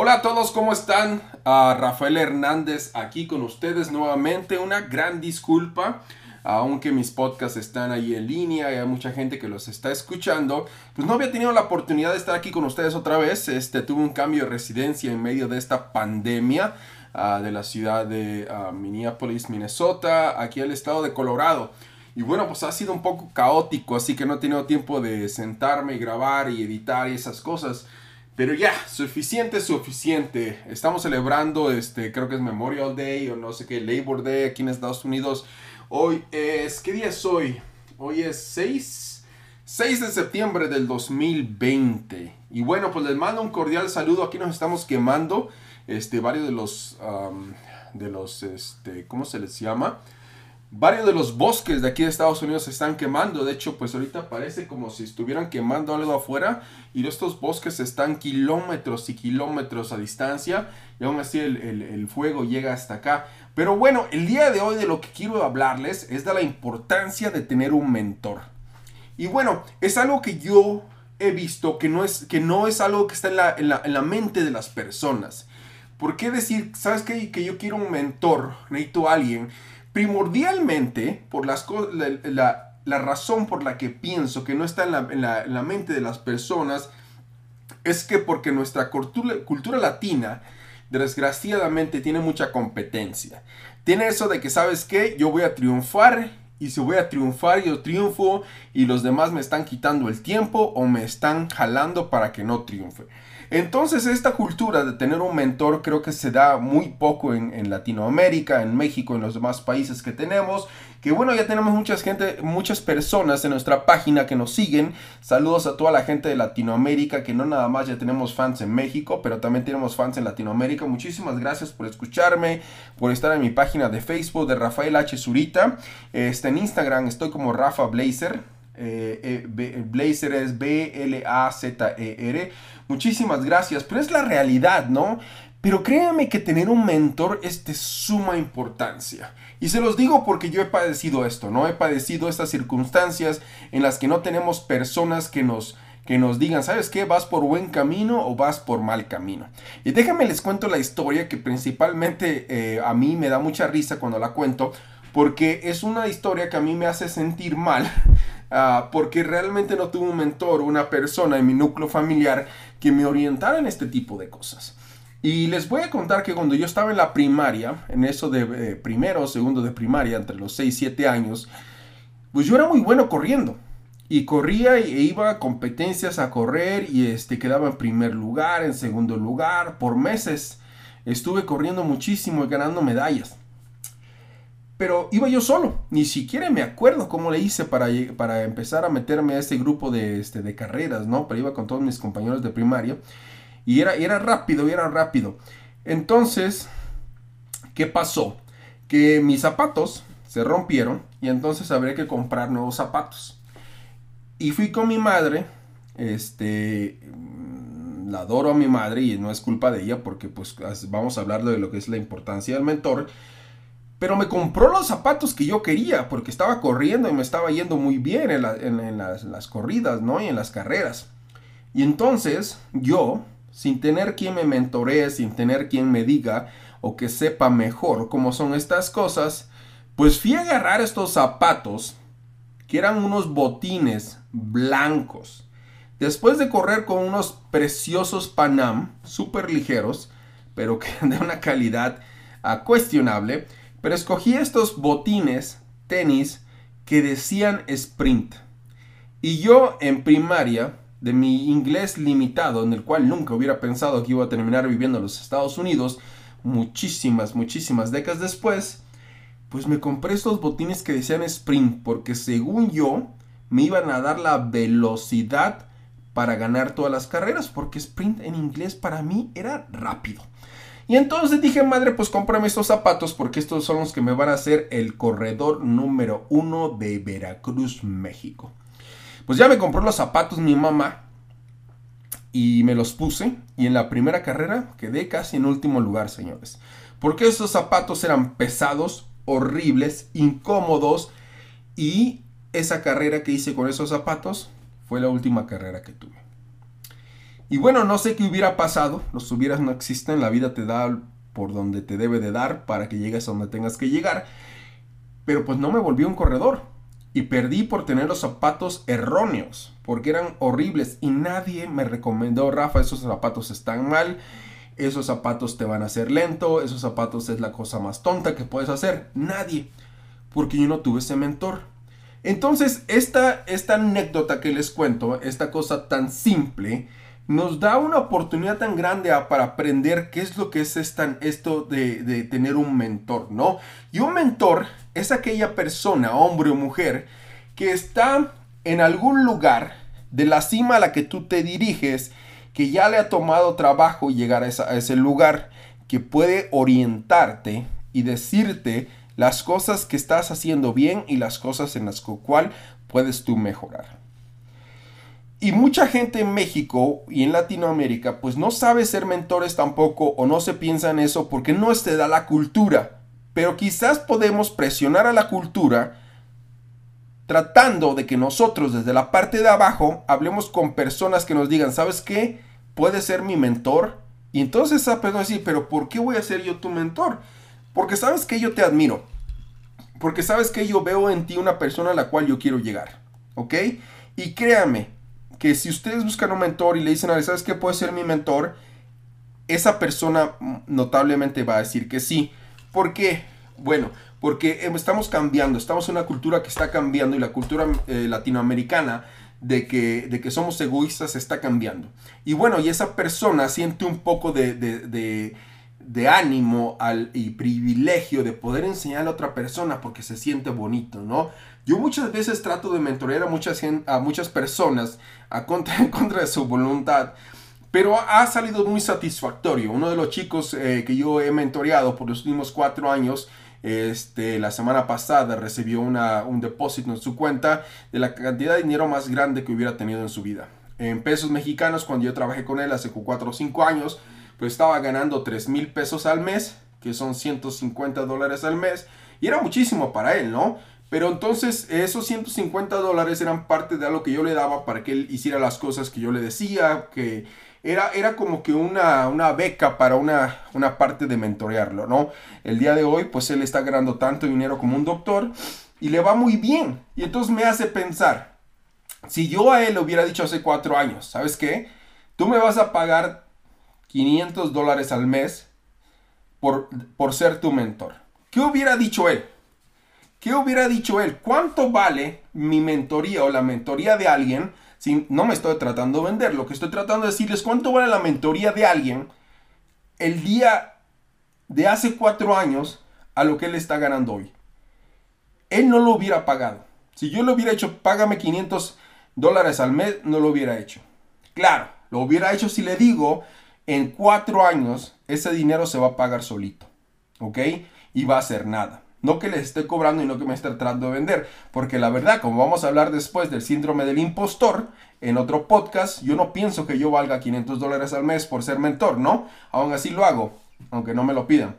Hola a todos, ¿cómo están? Ah, Rafael Hernández aquí con ustedes nuevamente. Una gran disculpa, aunque mis podcasts están ahí en línea y hay mucha gente que los está escuchando, pues no había tenido la oportunidad de estar aquí con ustedes otra vez. Este, tuve un cambio de residencia en medio de esta pandemia ah, de la ciudad de ah, Minneapolis, Minnesota, aquí al estado de Colorado. Y bueno, pues ha sido un poco caótico, así que no he tenido tiempo de sentarme y grabar y editar y esas cosas. Pero ya, suficiente, suficiente. Estamos celebrando, este, creo que es Memorial Day o no sé qué, Labor Day aquí en Estados Unidos. Hoy es, ¿qué día es hoy? Hoy es 6, 6 de septiembre del 2020. Y bueno, pues les mando un cordial saludo. Aquí nos estamos quemando, este, varios de los, de los, este, ¿cómo se les llama? Varios de los bosques de aquí de Estados Unidos se están quemando. De hecho, pues ahorita parece como si estuvieran quemando algo afuera. Y estos bosques están kilómetros y kilómetros a distancia. Y aún así el, el- el fuego llega hasta acá. Pero bueno, el día de hoy de lo que quiero hablarles es de la importancia de tener un mentor. Y bueno, es algo que yo he visto que no es, que no es algo que está en la, en la- en la mente de las personas. ¿Por qué decir, sabes? Que yo quiero un mentor, necesito a alguien? Primordialmente, por las la, la- razón por la que pienso que no está en la, en la- en la mente de las personas es que porque nuestra cultura, cultura latina, desgraciadamente, tiene mucha competencia. Tiene eso de que, ¿sabes qué? Yo voy a triunfar y si voy a triunfar, yo triunfo y los demás me están quitando el tiempo o me están jalando para que no triunfe. Entonces esta cultura de tener un mentor creo que se da muy poco en, en Latinoamérica, en México, en los demás países que tenemos. Que bueno, ya tenemos mucha gente, muchas personas en nuestra página que nos siguen. Saludos a toda la gente de Latinoamérica, que no nada más ya tenemos fans en México, pero también tenemos fans en Latinoamérica. Muchísimas gracias por escucharme, por estar en mi página de Facebook de Rafael H. Zurita. Este, en Instagram estoy como Rafa Blazer. Eh, eh, B- Blazer es B-L-A-Z-E-R. Muchísimas gracias, pero es la realidad, ¿no? Pero créanme que tener un mentor es de suma importancia. Y se los digo porque yo he padecido esto, ¿no? He padecido estas circunstancias en las que no tenemos personas que nos, que nos digan, ¿sabes qué? ¿Vas por buen camino o vas por mal camino? Y déjenme les cuento la historia que principalmente eh, a mí me da mucha risa cuando la cuento, porque es una historia que a mí me hace sentir mal, ah, porque realmente no tuve un mentor, una persona en mi núcleo familiar que me orientara en este tipo de cosas. Y les voy a contar que cuando yo estaba en la primaria, en eso de eh, primero segundo de primaria, entre los 6 y 7 años, pues yo era muy bueno corriendo. Y corría e iba a competencias a correr y este, quedaba en primer lugar, en segundo lugar, por meses. Estuve corriendo muchísimo y ganando medallas. Pero iba yo solo, ni siquiera me acuerdo cómo le hice para, para empezar a meterme a este grupo de, este, de carreras, ¿no? Pero iba con todos mis compañeros de primaria y era, era rápido, y era rápido. Entonces, ¿qué pasó? Que mis zapatos se rompieron y entonces habría que comprar nuevos zapatos. Y fui con mi madre, este, mm, la adoro a mi madre y no es culpa de ella porque pues vamos a hablar de lo que es la importancia del mentor. Pero me compró los zapatos que yo quería porque estaba corriendo y me estaba yendo muy bien en, la- en- en las, corridas, ¿no? Y en las carreras. Y entonces yo, sin tener quien me mentoree, sin tener quien me diga o que sepa mejor cómo son estas cosas, pues fui a agarrar estos zapatos que eran unos botines blancos. Después de correr con unos preciosos Panam, súper ligeros, pero que de una calidad ah, cuestionable, pero escogí estos botines, tenis, que decían sprint. Y yo en primaria, de mi inglés limitado, en el cual nunca hubiera pensado que iba a terminar viviendo en los Estados Unidos, muchísimas, muchísimas décadas después, pues me compré estos botines que decían sprint, porque según yo, me iban a dar la velocidad para ganar todas las carreras, porque sprint en inglés para mí era rápido. Y entonces dije, madre, pues cómprame estos zapatos porque estos son los que me van a hacer el corredor número uno de Veracruz, México. Pues ya me compró los zapatos mi mamá y me los puse y en la primera carrera quedé casi en último lugar, señores. Porque esos zapatos eran pesados, horribles, incómodos y esa carrera que hice con esos zapatos fue la última carrera que tuve. Y bueno, no sé qué hubiera pasado, los hubieras no existen, la vida te da por donde te debe de dar para que llegues a donde tengas que llegar. Pero pues no me volví un corredor y perdí por tener los zapatos erróneos, porque eran horribles y nadie me recomendó, Rafa, esos zapatos están mal, esos zapatos te van a hacer lento, esos zapatos es la cosa más tonta que puedes hacer. Nadie, porque yo no tuve ese mentor. Entonces, esta, esta anécdota que les cuento, esta cosa tan simple, nos da una oportunidad tan grande para aprender qué es lo que es esto de, tener un mentor, ¿no? Y un mentor es aquella persona, hombre o mujer, que está en algún lugar de la cima a la que tú te diriges, que ya le ha tomado trabajo llegar a, ese lugar, que puede orientarte y decirte las cosas que estás haciendo bien y las cosas en las cuales puedes tú mejorar. Y mucha gente en México y en Latinoamérica pues no sabe ser mentores tampoco o no se piensa en eso porque no se da la cultura. Pero quizás podemos presionar a la cultura tratando de que nosotros desde la parte de abajo hablemos con personas que nos digan, ¿sabes qué? Puede ser mi mentor. Y entonces esa persona decir, pero ¿por qué voy a ser yo tu mentor? Porque sabes que yo te admiro. Porque sabes que yo veo en ti una persona a la cual yo quiero llegar. ¿Ok? Y créame que si ustedes buscan un mentor y le dicen, ¿sabes qué puede ser mi mentor? Esa persona notablemente va a decir que sí. ¿Por qué? Bueno, porque em, estamos cambiando, estamos en una cultura que está cambiando y la cultura eh, latinoamericana de que, de que somos egoístas está cambiando. Y bueno, y esa persona siente un poco de, de, ánimo al, y privilegio de poder enseñarle a otra persona porque se siente bonito, ¿no? Yo muchas veces trato de mentorear a muchas, a muchas personas a contra, en contra de su voluntad pero ha salido muy satisfactorio. Uno de los chicos eh, que yo he mentoreado por los últimos cuatro años, este, la semana pasada recibió un depósito en su cuenta de la cantidad de dinero más grande que hubiera tenido en su vida. En pesos mexicanos, cuando yo trabajé con él hace cuatro o cinco años, pues estaba ganando 3 mil pesos al mes, que son 150 dólares al mes, y era muchísimo para él, ¿no? Pero entonces esos 150 dólares eran parte de algo que yo le daba para que él hiciera las cosas que yo le decía, que era, era como que una, una beca para una, una, parte de mentorearlo, ¿no? El día de hoy, pues él está ganando tanto dinero como un doctor y le va muy bien. Y entonces me hace pensar, si yo a él le hubiera dicho hace cuatro años, ¿sabes qué? Tú me vas a pagar 500 dólares al mes por, por ser tu mentor. ¿Qué hubiera dicho él? ¿Qué hubiera dicho él? ¿Cuánto vale mi mentoría o la mentoría de alguien? Si no me estoy tratando de vender, lo que estoy tratando de decirles cuánto vale la mentoría de alguien el día de hace cuatro años a lo que él está ganando hoy. Él no lo hubiera pagado. Si yo le hubiera hecho, págame 500 dólares al mes, no lo hubiera hecho. Claro, lo hubiera hecho si le digo, en cuatro años ese dinero se va a pagar solito. ¿Ok? Y va a ser nada. No que les esté cobrando y no que me esté tratando de vender. Porque la verdad, como vamos a hablar después del síndrome del impostor, en otro podcast, yo no pienso que yo valga 500 dólares al mes por ser mentor, ¿no? Aún así lo hago, aunque no me lo pidan.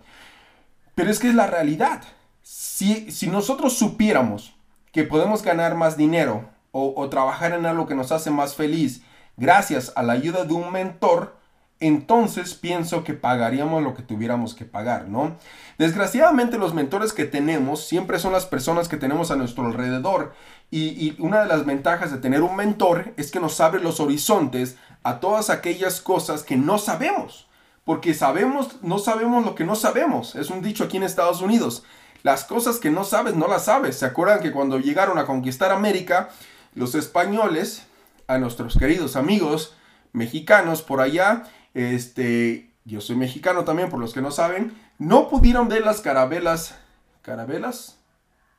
Pero es que es la realidad. Si, si nosotros supiéramos que podemos ganar más dinero o, o trabajar en algo que nos hace más feliz gracias a la ayuda de un mentor, entonces pienso que pagaríamos lo que tuviéramos que pagar, ¿no? Desgraciadamente los mentores que tenemos siempre son las personas que tenemos a nuestro alrededor. Y, una de las ventajas de tener un mentor es que nos abre los horizontes a todas aquellas cosas que no sabemos, porque sabemos, no sabemos lo que no sabemos, es un dicho aquí en Estados Unidos, las cosas que no sabes no las sabes, ¿se acuerdan que cuando llegaron a conquistar América, los españoles, a nuestros queridos amigos mexicanos por allá, este, yo soy mexicano también, por los que no saben, no pudieron ver las carabelas, carabelas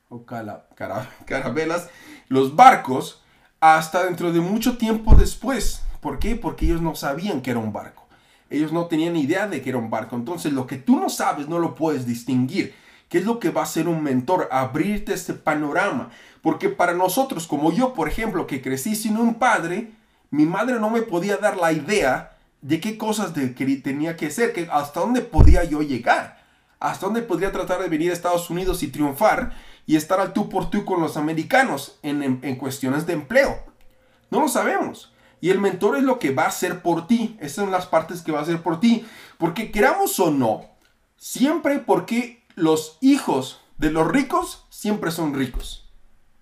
o cala, carabelas, los barcos, hasta dentro de mucho tiempo después. ¿Por qué? Porque ellos no sabían que era un barco. Ellos no tenían idea de que era un barco. Entonces, lo que tú no sabes no lo puedes distinguir. ¿Qué es lo que va a ser un mentor? Abrirte este panorama. Porque para nosotros, como yo, por ejemplo, que crecí sin un padre, mi madre no me podía dar la idea de qué cosas de, que tenía que ser, que hasta dónde podía yo llegar. ¿Hasta dónde podría tratar de venir a Estados Unidos y triunfar y estar al tú por tú con los americanos en, en cuestiones de empleo? No lo sabemos. Y el mentor es lo que va a hacer por ti. Esas son las partes que va a hacer por ti. Porque queramos o no, siempre porque los hijos de los ricos siempre son ricos.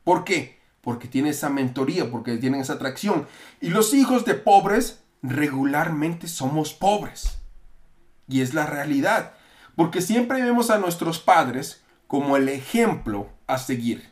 ¿Por qué? Porque tienen esa mentoría, porque tienen esa atracción. Y los hijos de pobres regularmente somos pobres. Y es la realidad. Porque siempre vemos a nuestros padres como el ejemplo a seguir.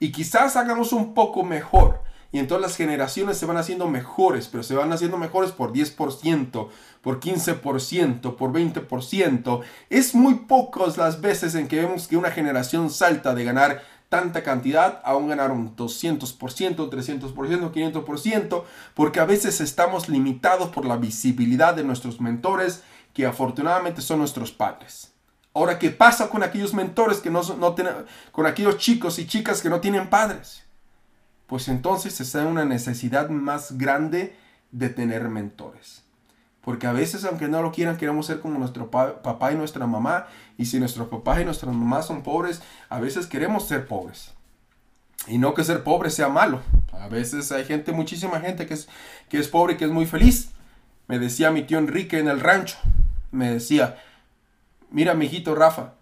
Y quizás hagamos un poco mejor y entonces las generaciones se van haciendo mejores, pero se van haciendo mejores por 10%, por 15%, por 20%. Es muy pocas las veces en que vemos que una generación salta de ganar tanta cantidad a un ganar un 200%, 300%, 500%, porque a veces estamos limitados por la visibilidad de nuestros mentores, que afortunadamente son nuestros padres. Ahora, ¿qué pasa con aquellos mentores que no, no tienen, con aquellos chicos y chicas que no tienen padres? pues entonces está en una necesidad más grande de tener mentores. Porque a veces, aunque no lo quieran, queremos ser como nuestro papá y nuestra mamá. Y si nuestros papás y nuestras mamás son pobres, a veces queremos ser pobres. Y no que ser pobre sea malo. A veces hay gente, muchísima gente que es, que es pobre y que es muy feliz. Me decía mi tío Enrique en el rancho. Me decía, mira, mi hijito Rafa,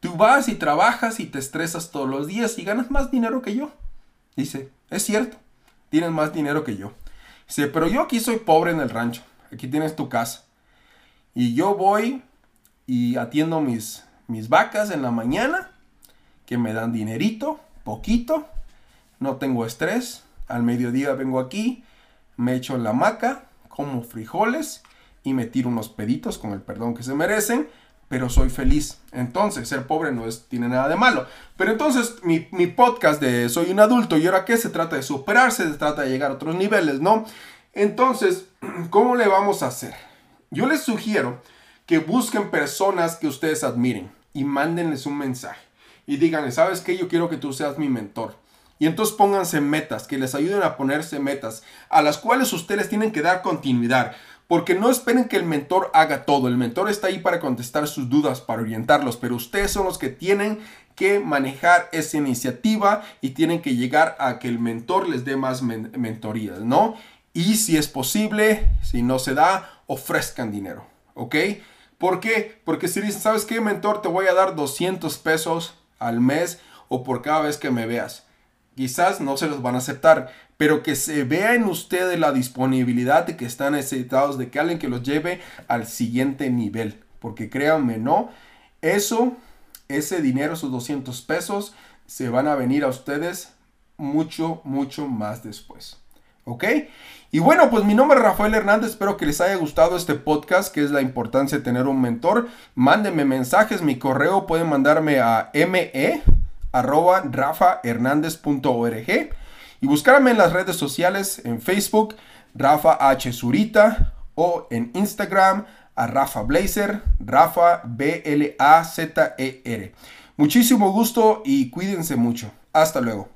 tú vas y trabajas y te estresas todos los días y ganas más dinero que yo. Dice, es cierto, tienes más dinero que yo. Dice, pero yo aquí soy pobre en el rancho. Aquí tienes tu casa. Y yo voy y atiendo mis, mis vacas en la mañana, que me dan dinerito, poquito. No tengo estrés. Al mediodía vengo aquí, me echo la hamaca, como frijoles y me tiro unos peditos con el perdón que se merecen pero soy feliz. Entonces, ser pobre no es, tiene nada de malo. Pero entonces, mi, podcast de Soy un adulto, ¿y ahora qué? Se trata de superarse, se trata de llegar a otros niveles, ¿no? Entonces, ¿cómo le vamos a hacer? Yo les sugiero que busquen personas que ustedes admiren y mándenles un mensaje. Y díganle, ¿sabes qué? Yo quiero que tú seas mi mentor. Y entonces pónganse metas, que les ayuden a ponerse metas, a las cuales ustedes tienen que dar continuidad. Porque no esperen que el mentor haga todo. El mentor está ahí para contestar sus dudas, para orientarlos, pero ustedes son los que tienen que manejar esa iniciativa y tienen que llegar a que el mentor les dé más mentorías, ¿no? Y si es posible, si no se da, ofrezcan dinero, ¿ok? ¿Por qué? Porque si dicen, ¿sabes qué, mentor? Te voy a dar 200 pesos al mes o por cada vez que me veas. Quizás no se los van a aceptar, pero que se vea en ustedes la disponibilidad de que están necesitados de que alguien que los lleve al siguiente nivel. Porque créanme, no, eso, ese dinero, esos 200 pesos, se van a venir a ustedes mucho, mucho más después. ¿Ok? Y bueno, pues mi nombre es Rafael Hernández, espero que les haya gustado este podcast, que es la importancia de tener un mentor. Mándenme mensajes, mi correo pueden mandarme a me arroba y buscarme en las redes sociales, en Facebook, Rafa H. O en Instagram, a Rafa Blazer, Rafa B-L-A-Z-E-R. Muchísimo gusto y cuídense mucho. Hasta luego.